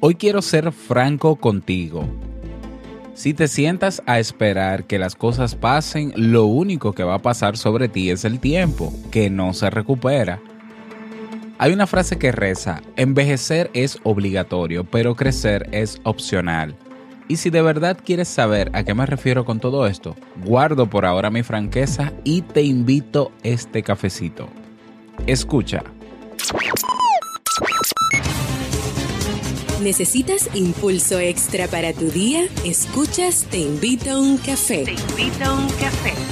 Hoy quiero ser franco contigo. Si te sientas a esperar que las cosas pasen, lo único que va a pasar sobre ti es el tiempo, que no se recupera. Hay una frase que reza, envejecer es obligatorio, pero crecer es opcional. Y si de verdad quieres saber a qué me refiero con todo esto, guardo por ahora mi franqueza y te invito este cafecito. Escucha. ¿Necesitas impulso extra para tu día? Escuchas Te invito a un café. Te invito a un café.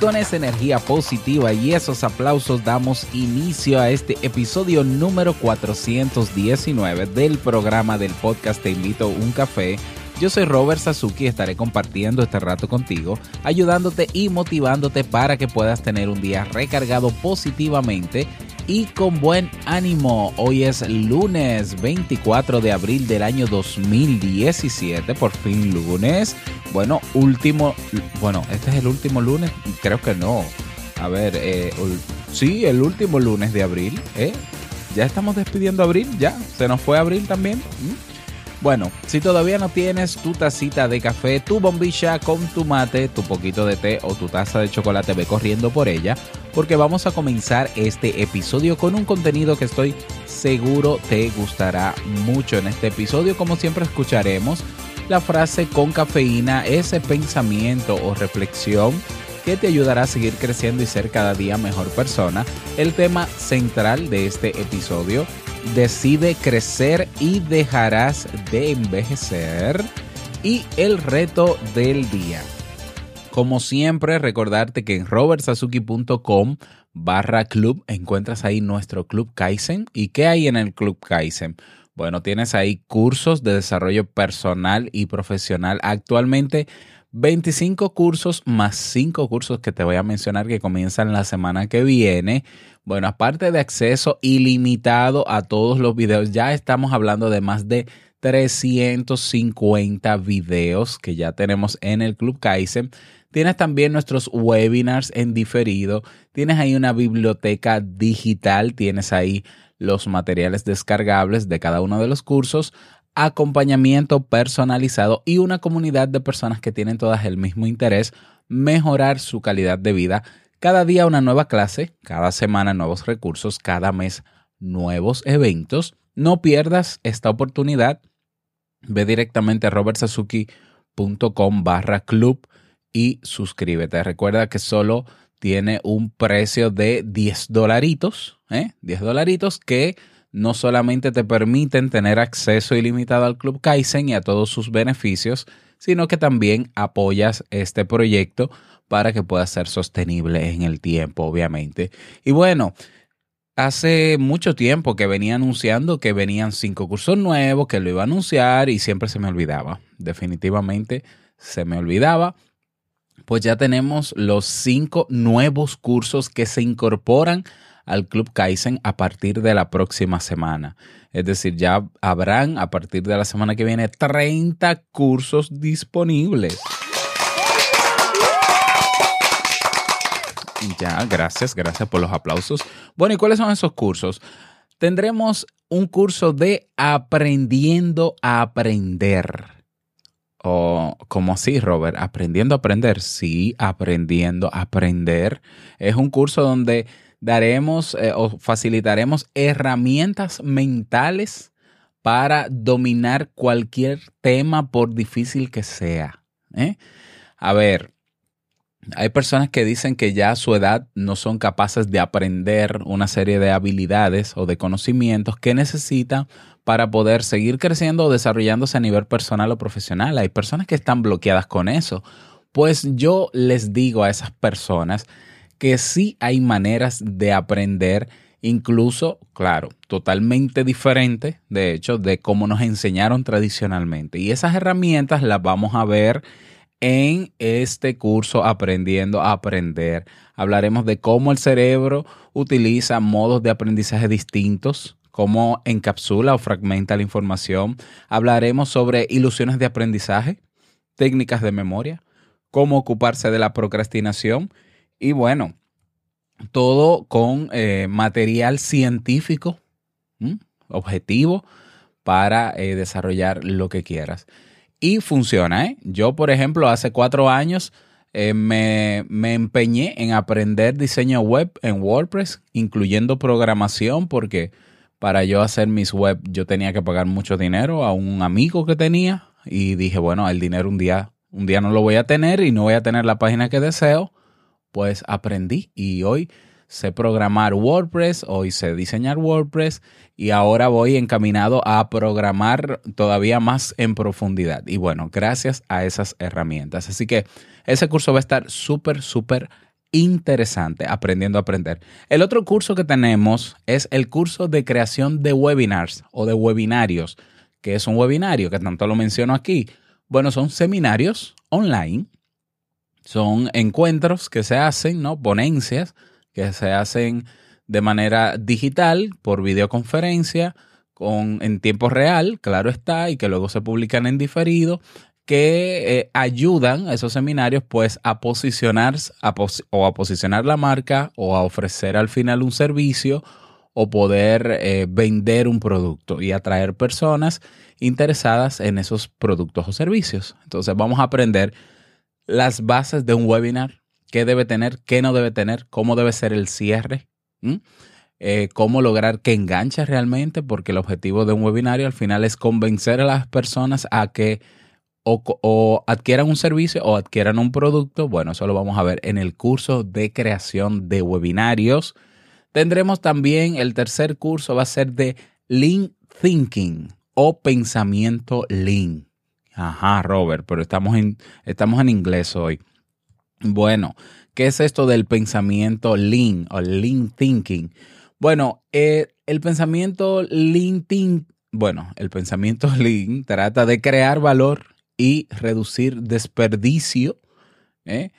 Con esa energía positiva y esos aplausos damos inicio a este episodio número 419 del programa del podcast Te invito a un café. Yo soy Robert Sasuki y estaré compartiendo este rato contigo, ayudándote y motivándote para que puedas tener un día recargado positivamente y con buen ánimo. Hoy es lunes 24 de abril del año 2017, por fin lunes. Bueno, último, bueno, este es el último lunes, creo que no. A ver, eh, sí, el último lunes de abril, ¿eh? Ya estamos despidiendo abril, ya, se nos fue abril también. ¿Mm? Bueno, si todavía no tienes tu tacita de café, tu bombilla con tu mate, tu poquito de té o tu taza de chocolate, ve corriendo por ella, porque vamos a comenzar este episodio con un contenido que estoy seguro te gustará mucho. En este episodio, como siempre, escucharemos la frase con cafeína, ese pensamiento o reflexión que te ayudará a seguir creciendo y ser cada día mejor persona. El tema central de este episodio decide crecer y dejarás de envejecer. Y el reto del día. Como siempre, recordarte que en robertsazuki.com barra club encuentras ahí nuestro club Kaizen. ¿Y qué hay en el club Kaizen? Bueno, tienes ahí cursos de desarrollo personal y profesional. Actualmente 25 cursos más 5 cursos que te voy a mencionar que comienzan la semana que viene. Bueno, aparte de acceso ilimitado a todos los videos, ya estamos hablando de más de 350 videos que ya tenemos en el Club Kaizen. Tienes también nuestros webinars en diferido. Tienes ahí una biblioteca digital. Tienes ahí los materiales descargables de cada uno de los cursos acompañamiento personalizado y una comunidad de personas que tienen todas el mismo interés, mejorar su calidad de vida. Cada día una nueva clase, cada semana nuevos recursos, cada mes nuevos eventos. No pierdas esta oportunidad. Ve directamente a robertsazuki.com barra club y suscríbete. Recuerda que solo tiene un precio de 10 dolaritos, ¿eh? 10 dolaritos que no solamente te permiten tener acceso ilimitado al Club Kaizen y a todos sus beneficios, sino que también apoyas este proyecto para que pueda ser sostenible en el tiempo, obviamente. Y bueno, hace mucho tiempo que venía anunciando que venían cinco cursos nuevos, que lo iba a anunciar y siempre se me olvidaba. Definitivamente se me olvidaba. Pues ya tenemos los cinco nuevos cursos que se incorporan al Club Kaizen a partir de la próxima semana. Es decir, ya habrán a partir de la semana que viene 30 cursos disponibles. Ya, gracias, gracias por los aplausos. Bueno, ¿y cuáles son esos cursos? Tendremos un curso de aprendiendo a aprender. O como así, Robert, aprendiendo a aprender. Sí, aprendiendo a aprender. Es un curso donde daremos eh, o facilitaremos herramientas mentales para dominar cualquier tema por difícil que sea. ¿eh? A ver, hay personas que dicen que ya a su edad no son capaces de aprender una serie de habilidades o de conocimientos que necesitan para poder seguir creciendo o desarrollándose a nivel personal o profesional. Hay personas que están bloqueadas con eso. Pues yo les digo a esas personas que sí hay maneras de aprender, incluso, claro, totalmente diferente, de hecho, de cómo nos enseñaron tradicionalmente. Y esas herramientas las vamos a ver en este curso Aprendiendo a Aprender. Hablaremos de cómo el cerebro utiliza modos de aprendizaje distintos, cómo encapsula o fragmenta la información. Hablaremos sobre ilusiones de aprendizaje, técnicas de memoria, cómo ocuparse de la procrastinación y bueno, todo con eh, material científico objetivo para eh, desarrollar lo que quieras. Y funciona, ¿eh? Yo, por ejemplo, hace cuatro años eh, me, me, empeñé en aprender diseño web en WordPress, incluyendo programación, porque para yo hacer mis web yo tenía que pagar mucho dinero a un amigo que tenía y dije, bueno, el dinero un día un día no lo voy a tener y no voy a tener la página que deseo, pues aprendí y hoy sé programar WordPress, hoy sé diseñar WordPress y ahora voy encaminado a programar todavía más en profundidad. Y bueno, gracias a esas herramientas. Así que ese curso va a estar súper, súper interesante, aprendiendo a aprender. El otro curso que tenemos es el curso de creación de webinars o de webinarios, que es un webinario, que tanto lo menciono aquí. Bueno, son seminarios online, son encuentros que se hacen, ¿no? Ponencias que se hacen de manera digital, por videoconferencia, con, en tiempo real, claro está, y que luego se publican en diferido, que eh, ayudan a esos seminarios pues a posicionar o a posicionar la marca o a ofrecer al final un servicio o poder eh, vender un producto y atraer personas interesadas en esos productos o servicios. Entonces vamos a aprender las bases de un webinar, qué debe tener, qué no debe tener, cómo debe ser el cierre, eh, cómo lograr que enganche realmente, porque el objetivo de un webinario al final es convencer a las personas a que o, o, adquieran un servicio o adquieran un producto. Bueno, eso lo vamos a ver en el curso de creación de webinarios Tendremos también el tercer curso, va a ser de Lean Thinking o pensamiento Lean. Ajá, Robert, pero estamos en, estamos en inglés hoy. Bueno, ¿qué es esto del pensamiento Lean o Lean Thinking? Bueno, eh, el pensamiento Lean Thinking, bueno, el pensamiento Lean trata de crear valor y reducir desperdicio. ¿eh?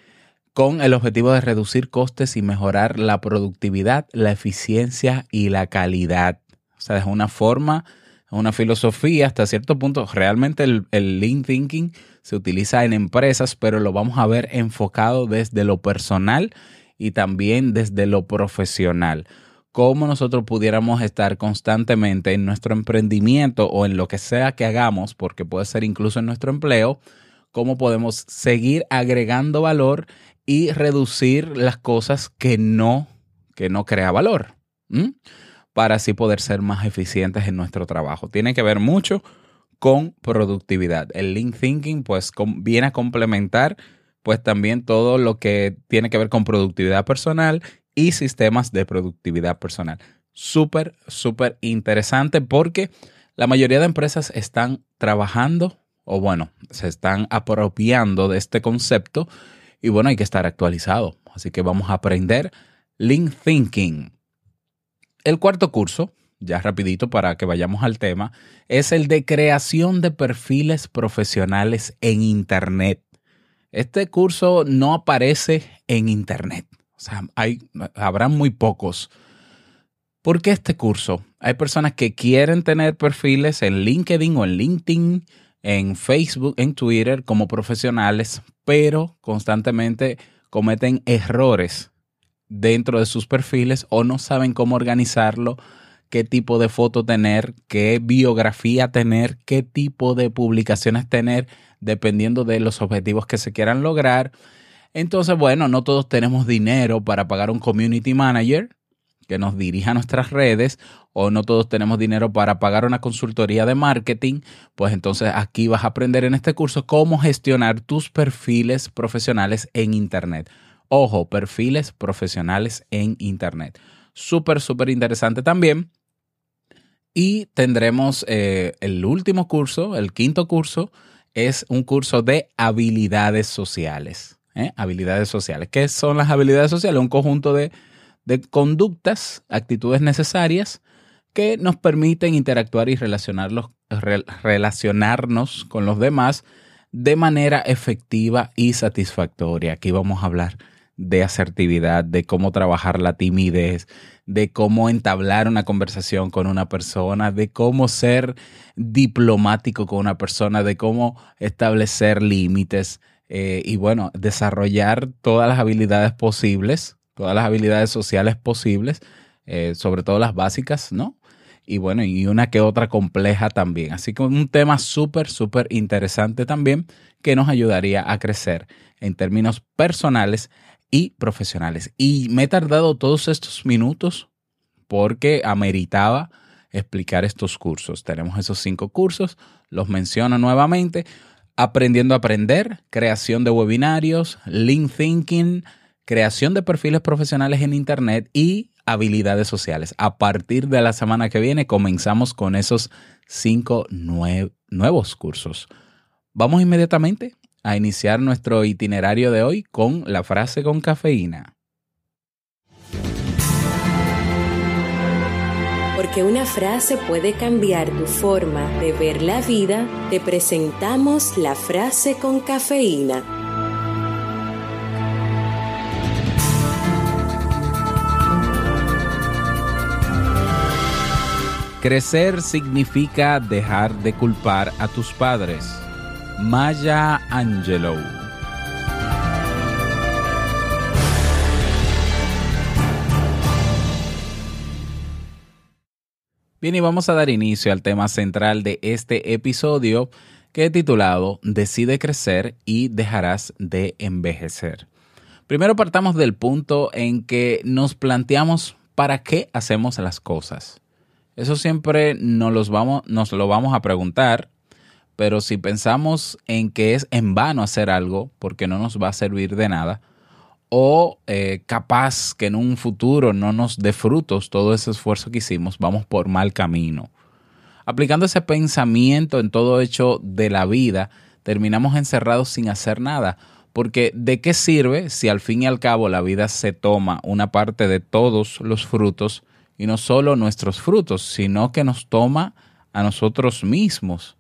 con el objetivo de reducir costes y mejorar la productividad, la eficiencia y la calidad. O sea, es una forma, una filosofía hasta cierto punto. Realmente el, Lean Thinking se utiliza en empresas, pero lo vamos a ver enfocado desde lo personal y también desde lo profesional. Cómo nosotros pudiéramos estar constantemente en nuestro emprendimiento o en lo que sea que hagamos, porque puede ser incluso en nuestro empleo, cómo podemos seguir agregando valor y reducir las cosas que no, que no crea valor, para así poder ser más eficientes en nuestro trabajo. Tiene que ver mucho con productividad. El Lean Thinking pues viene a complementar pues también todo lo que tiene que ver con productividad personal y sistemas de productividad personal. Súper, súper interesante porque la mayoría de empresas están trabajando o bueno, se están apropiando de este concepto y bueno, hay que estar actualizado. Así que vamos a aprender Lean Thinking. El cuarto curso, ya rapidito para que vayamos al tema, es el de creación de perfiles profesionales en Internet. Este curso no aparece en Internet. O sea, hay, muy pocos. ¿Por qué este curso? Hay personas que quieren tener perfiles en LinkedIn o en LinkedIn en Facebook, en Twitter como profesionales, pero constantemente cometen errores dentro de sus perfiles o no saben cómo organizarlo, qué tipo de foto tener, qué biografía tener, qué tipo de publicaciones tener, dependiendo de los objetivos que se quieran lograr. Entonces, bueno, no todos tenemos dinero para pagar un community manager, que nos dirija a nuestras redes o no todos tenemos dinero para pagar una consultoría de marketing, pues entonces aquí vas a aprender en este curso cómo gestionar tus perfiles profesionales en Internet. Ojo, perfiles profesionales en Internet. Súper, súper interesante también. Y tendremos eh, el último curso, el quinto curso, es un curso de habilidades sociales. ¿eh? Habilidades sociales. ¿Qué son las habilidades sociales? Un conjunto de, de conductas, actitudes necesarias que nos permiten interactuar y relacionarnos con los demás de manera efectiva y satisfactoria. Aquí vamos a hablar de asertividad, de cómo trabajar la timidez, de cómo entablar una conversación con una persona, de cómo ser diplomático con una persona, de cómo establecer límites eh, y bueno, desarrollar todas las habilidades posibles, todas las habilidades sociales posibles, eh, sobre todo las básicas, ¿no? y bueno, y una que otra compleja también. Así que un tema súper, súper interesante también que nos ayudaría a crecer en términos personales y profesionales. Y me he tardado todos estos minutos porque ameritaba explicar estos cursos. Tenemos esos cinco cursos, los menciono nuevamente. Aprendiendo a aprender, creación de webinarios, link thinking, creación de perfiles profesionales en Internet y habilidades sociales. A partir de la semana que viene comenzamos con esos cinco nuevos cursos. Vamos inmediatamente a iniciar nuestro itinerario de hoy con la frase con cafeína. Porque una frase puede cambiar tu forma de ver la vida, te presentamos la frase con cafeína. Crecer significa dejar de culpar a tus padres. Maya Angelou. Bien, y vamos a dar inicio al tema central de este episodio que he titulado Decide crecer y dejarás de envejecer. Primero partamos del punto en que nos planteamos para qué hacemos las cosas. Eso siempre nos, los vamos, nos lo vamos a preguntar, pero si pensamos en que es en vano hacer algo porque no nos va a servir de nada, o eh, capaz que en un futuro no nos dé frutos todo ese esfuerzo que hicimos, vamos por mal camino. Aplicando ese pensamiento en todo hecho de la vida, terminamos encerrados sin hacer nada, porque ¿de qué sirve si al fin y al cabo la vida se toma una parte de todos los frutos y no solo nuestros frutos, sino que nos toma a nosotros mismos.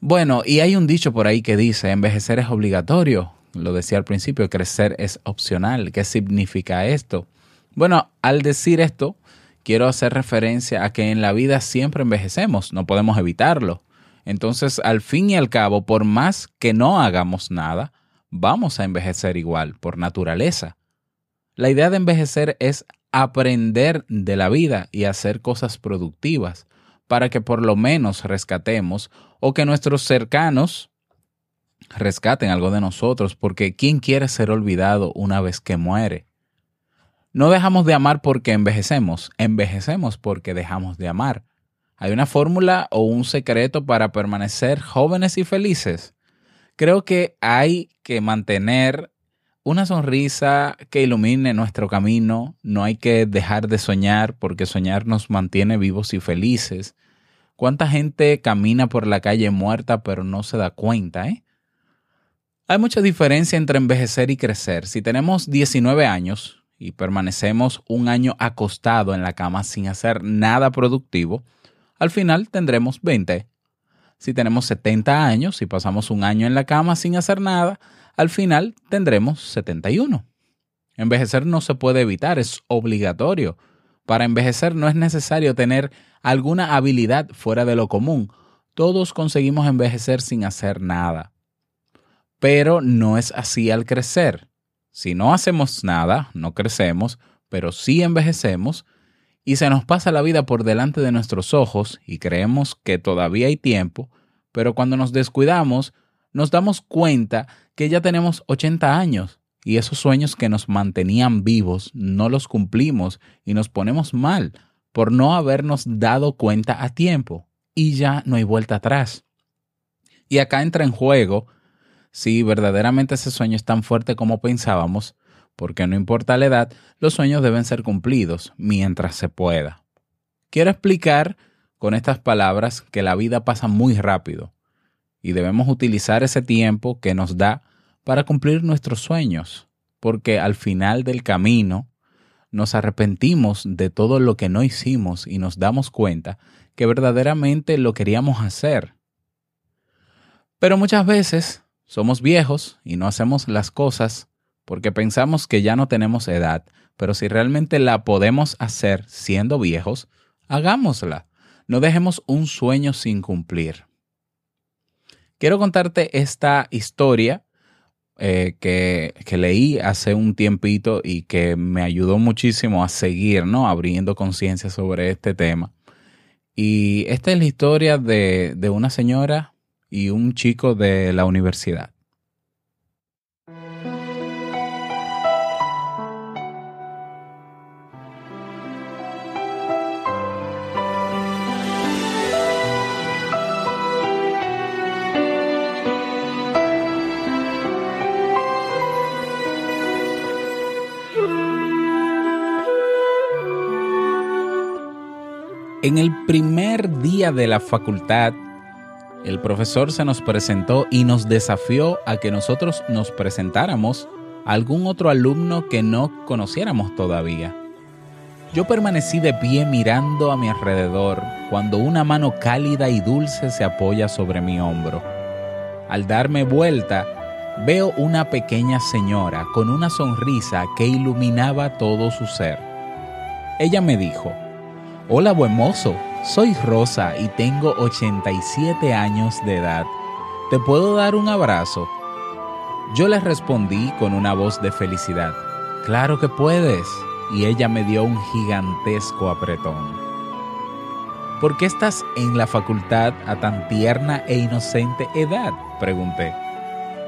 Bueno, y hay un dicho por ahí que dice, envejecer es obligatorio. Lo decía al principio, crecer es opcional. ¿Qué significa esto? Bueno, al decir esto, quiero hacer referencia a que en la vida siempre envejecemos, no podemos evitarlo. Entonces, al fin y al cabo, por más que no hagamos nada, vamos a envejecer igual, por naturaleza. La idea de envejecer es aprender de la vida y hacer cosas productivas para que por lo menos rescatemos o que nuestros cercanos rescaten algo de nosotros, porque ¿quién quiere ser olvidado una vez que muere? No dejamos de amar porque envejecemos, envejecemos porque dejamos de amar. ¿Hay una fórmula o un secreto para permanecer jóvenes y felices? Creo que hay que mantener una sonrisa que ilumine nuestro camino. No hay que dejar de soñar porque soñar nos mantiene vivos y felices. ¿Cuánta gente camina por la calle muerta pero no se da cuenta? Eh? Hay mucha diferencia entre envejecer y crecer. Si tenemos 19 años y permanecemos un año acostado en la cama sin hacer nada productivo, al final tendremos 20. Si tenemos 70 años y pasamos un año en la cama sin hacer nada, al final tendremos 71. Envejecer no se puede evitar, es obligatorio. Para envejecer no es necesario tener alguna habilidad fuera de lo común. Todos conseguimos envejecer sin hacer nada. Pero no es así al crecer. Si no hacemos nada, no crecemos, pero sí envejecemos y se nos pasa la vida por delante de nuestros ojos y creemos que todavía hay tiempo, pero cuando nos descuidamos, nos damos cuenta que ya tenemos 80 años y esos sueños que nos mantenían vivos no los cumplimos y nos ponemos mal por no habernos dado cuenta a tiempo y ya no hay vuelta atrás. Y acá entra en juego si verdaderamente ese sueño es tan fuerte como pensábamos, porque no importa la edad, los sueños deben ser cumplidos mientras se pueda. Quiero explicar con estas palabras que la vida pasa muy rápido y debemos utilizar ese tiempo que nos da para cumplir nuestros sueños, porque al final del camino nos arrepentimos de todo lo que no hicimos y nos damos cuenta que verdaderamente lo queríamos hacer. Pero muchas veces somos viejos y no hacemos las cosas porque pensamos que ya no tenemos edad, pero si realmente la podemos hacer siendo viejos, hagámosla. No dejemos un sueño sin cumplir. Quiero contarte esta historia eh, que, que, leí hace un tiempito y que me ayudó muchísimo a seguir, ¿no? Abriendo conciencia sobre este tema. Y esta es la historia de, de una señora y un chico de la universidad. En el primer día de la facultad, el profesor se nos presentó y nos desafió a que nosotros nos presentáramos a algún otro alumno que no conociéramos todavía. Yo permanecí de pie mirando a mi alrededor cuando una mano cálida y dulce se apoya sobre mi hombro. Al darme vuelta, veo una pequeña señora con una sonrisa que iluminaba todo su ser. Ella me dijo, Hola buen mozo, soy Rosa y tengo 87 años de edad. ¿Te puedo dar un abrazo? Yo le respondí con una voz de felicidad. Claro que puedes. Y ella me dio un gigantesco apretón. ¿Por qué estás en la facultad a tan tierna e inocente edad? pregunté.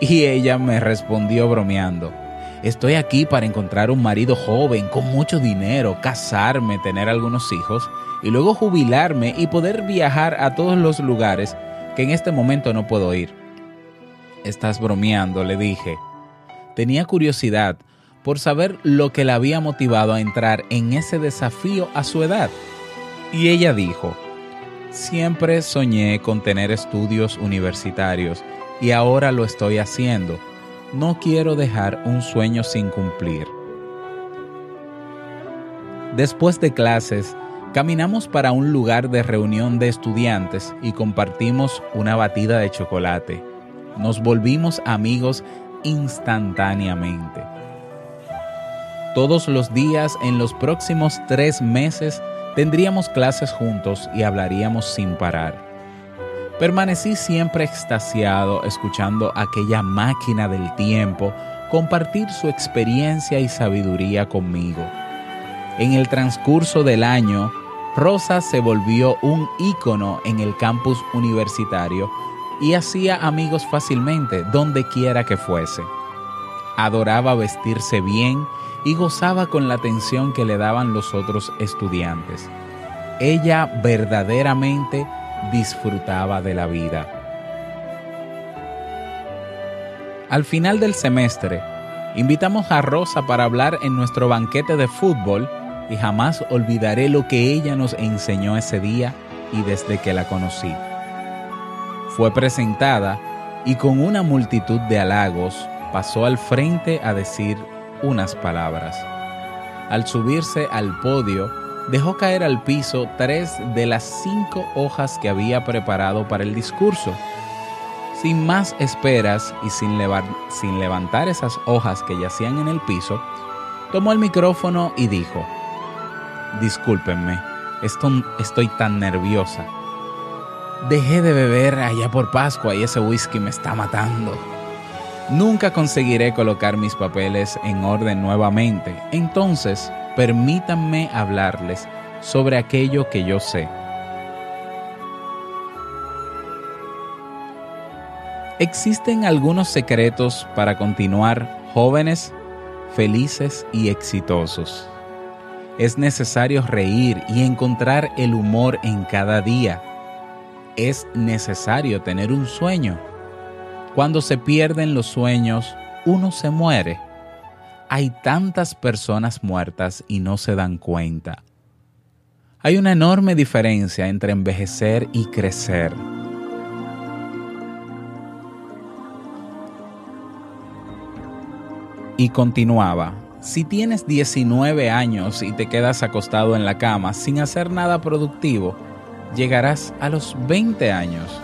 Y ella me respondió bromeando. Estoy aquí para encontrar un marido joven, con mucho dinero, casarme, tener algunos hijos y luego jubilarme y poder viajar a todos los lugares que en este momento no puedo ir. Estás bromeando, le dije. Tenía curiosidad por saber lo que la había motivado a entrar en ese desafío a su edad. Y ella dijo, siempre soñé con tener estudios universitarios y ahora lo estoy haciendo no quiero dejar un sueño sin cumplir. Después de clases, caminamos para un lugar de reunión de estudiantes y compartimos una batida de chocolate. Nos volvimos amigos instantáneamente. Todos los días en los próximos tres meses tendríamos clases juntos y hablaríamos sin parar. Permanecí siempre extasiado escuchando aquella máquina del tiempo compartir su experiencia y sabiduría conmigo. En el transcurso del año, Rosa se volvió un ícono en el campus universitario y hacía amigos fácilmente donde quiera que fuese. Adoraba vestirse bien y gozaba con la atención que le daban los otros estudiantes. Ella verdaderamente disfrutaba de la vida. Al final del semestre, invitamos a Rosa para hablar en nuestro banquete de fútbol y jamás olvidaré lo que ella nos enseñó ese día y desde que la conocí. Fue presentada y con una multitud de halagos pasó al frente a decir unas palabras. Al subirse al podio, dejó caer al piso tres de las cinco hojas que había preparado para el discurso. Sin más esperas y sin, levantar esas hojas que yacían en el piso, tomó el micrófono y dijo, Discúlpenme, estoy tan nerviosa. Dejé de beber allá por Pascua y ese whisky me está matando. Nunca conseguiré colocar mis papeles en orden nuevamente, entonces permítanme hablarles sobre aquello que yo sé. Existen algunos secretos para continuar jóvenes, felices y exitosos. Es necesario reír y encontrar el humor en cada día. Es necesario tener un sueño. Cuando se pierden los sueños, uno se muere. Hay tantas personas muertas y no se dan cuenta. Hay una enorme diferencia entre envejecer y crecer. Y continuaba, si tienes 19 años y te quedas acostado en la cama sin hacer nada productivo, llegarás a los 20 años.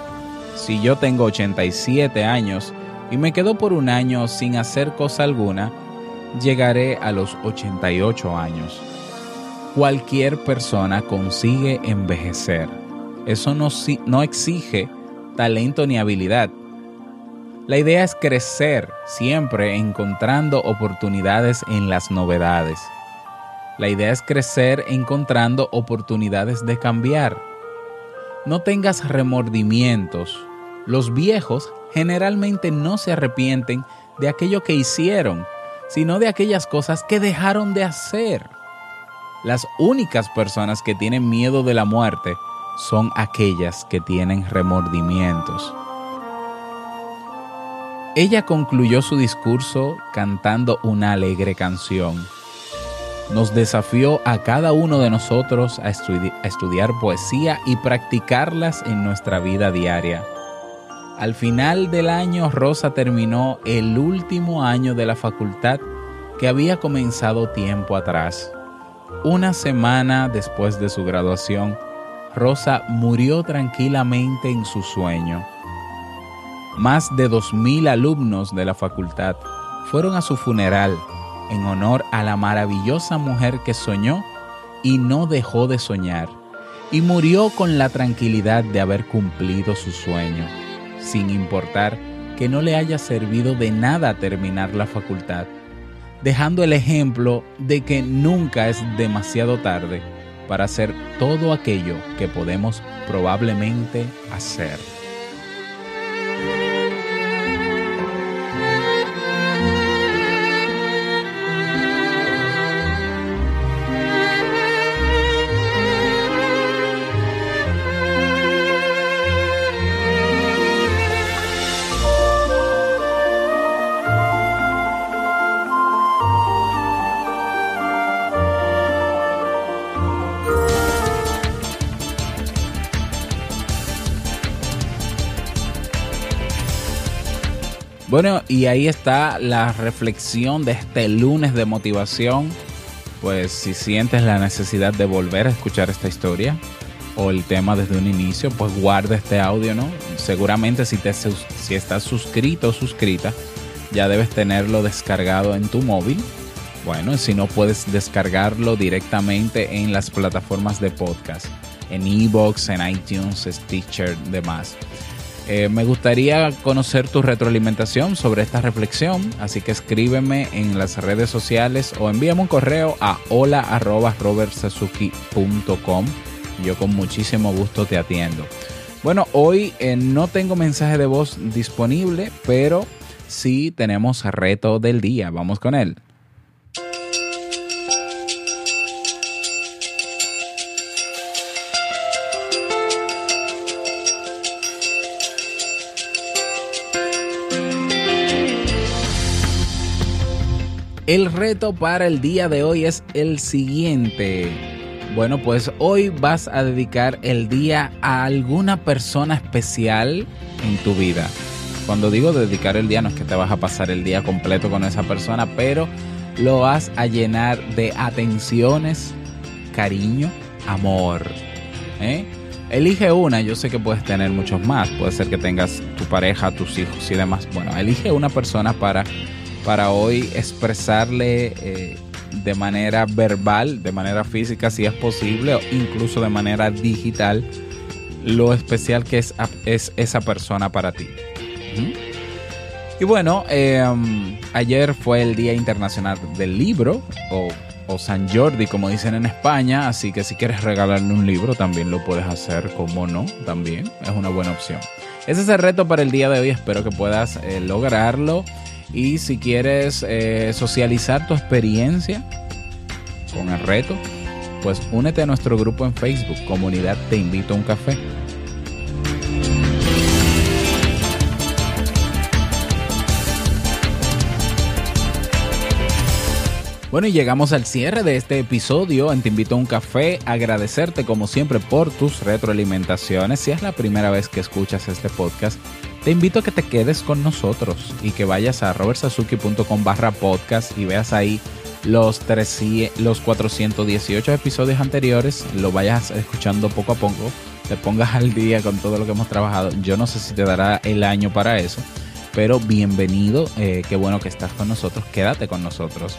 Si yo tengo 87 años y me quedo por un año sin hacer cosa alguna, llegaré a los 88 años. Cualquier persona consigue envejecer. Eso no, no exige talento ni habilidad la idea es crecer siempre encontrando oportunidades en las novedades. La idea es crecer encontrando oportunidades de cambiar. No tengas remordimientos. Los viejos generalmente no se arrepienten de aquello que hicieron, sino de aquellas cosas que dejaron de hacer. Las únicas personas que tienen miedo de la muerte son aquellas que tienen remordimientos. Ella concluyó su discurso cantando una alegre canción. Nos desafió a cada uno de nosotros a, estudiar poesía y practicarlas en nuestra vida diaria. Al final del año, Rosa terminó el último año de la facultad que había comenzado tiempo atrás. Una semana después de su graduación, Rosa murió tranquilamente en su sueño más de 2.000 alumnos de la facultad fueron a su funeral en honor a la maravillosa mujer que soñó y no dejó de soñar, y murió con la tranquilidad de haber cumplido su sueño, sin importar que no le haya servido de nada terminar la facultad, dejando el ejemplo de que nunca es demasiado tarde para hacer todo aquello que podemos probablemente hacer. Bueno, y ahí está la reflexión de este lunes de motivación. Pues si sientes la necesidad de volver a escuchar esta historia o el tema desde un inicio, pues guarda este audio, ¿no? Seguramente si, te, si estás suscrito o suscrita, ya debes tenerlo descargado en tu móvil. Bueno, si no puedes descargarlo directamente en las plataformas de podcast, en Evox, en iTunes, Stitcher, demás. Eh, me gustaría conocer tu retroalimentación sobre esta reflexión, así que escríbeme en las redes sociales o envíame un correo a hola.robertsazuki.com. Yo con muchísimo gusto te atiendo. Bueno, hoy eh, no tengo mensaje de voz disponible, pero sí tenemos reto del día. Vamos con él. El reto para el día de hoy es el siguiente. Bueno, pues hoy vas a dedicar el día a alguna persona especial en tu vida. Cuando digo dedicar el día no es que te vas a pasar el día completo con esa persona, pero lo vas a llenar de atenciones, cariño, amor. ¿eh? Elige una, yo sé que puedes tener muchos más, puede ser que tengas tu pareja, tus hijos y demás. Bueno, elige una persona para para hoy expresarle eh, de manera verbal, de manera física si es posible, o incluso de manera digital, lo especial que es, es esa persona para ti. Y bueno, em, ayer fue el Día Internacional del Libro, o, o, San Jordi, como dicen en España, así que si quieres regalarle un libro, también lo puedes hacer, como no, también es una buena opción. Ese es el reto para el día de hoy, espero que puedas eh, lograrlo. Y si quieres eh, socializar tu experiencia con el reto, pues únete a nuestro grupo en Facebook, Comunidad Te Invito a un Café. Bueno, y llegamos al cierre de este episodio en Te Invito a un Café. Agradecerte como siempre por tus retroalimentaciones. Si es la primera vez que escuchas este podcast, te invito a que te quedes con nosotros y que vayas a robertsazuki.com barra podcast y veas ahí los, los 418 episodios anteriores, lo vayas escuchando poco a poco, te pongas al día con todo lo que hemos trabajado. Yo no sé si te dará el año para eso, pero bienvenido, eh, qué bueno que estás con nosotros, quédate con nosotros.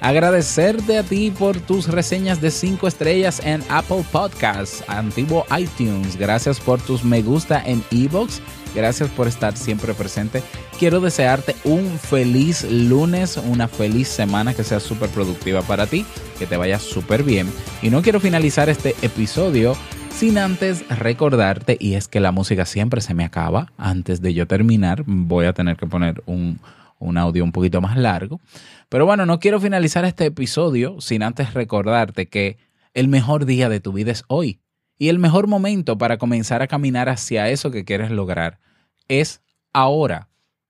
Agradecerte a ti por tus reseñas de 5 estrellas en Apple Podcasts, antiguo iTunes. Gracias por tus me gusta en Evox. Gracias por estar siempre presente. Quiero desearte un feliz lunes, una feliz semana que sea súper productiva para ti, que te vaya súper bien. Y no quiero finalizar este episodio sin antes recordarte, y es que la música siempre se me acaba. Antes de yo terminar, voy a tener que poner un, un audio un poquito más largo. Pero bueno, no quiero finalizar este episodio sin antes recordarte que el mejor día de tu vida es hoy. Y el mejor momento para comenzar a caminar hacia eso que quieres lograr es ahora.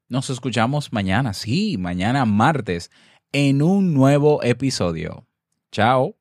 Nos escuchamos mañana, sí, mañana martes, en un nuevo episodio. Chao.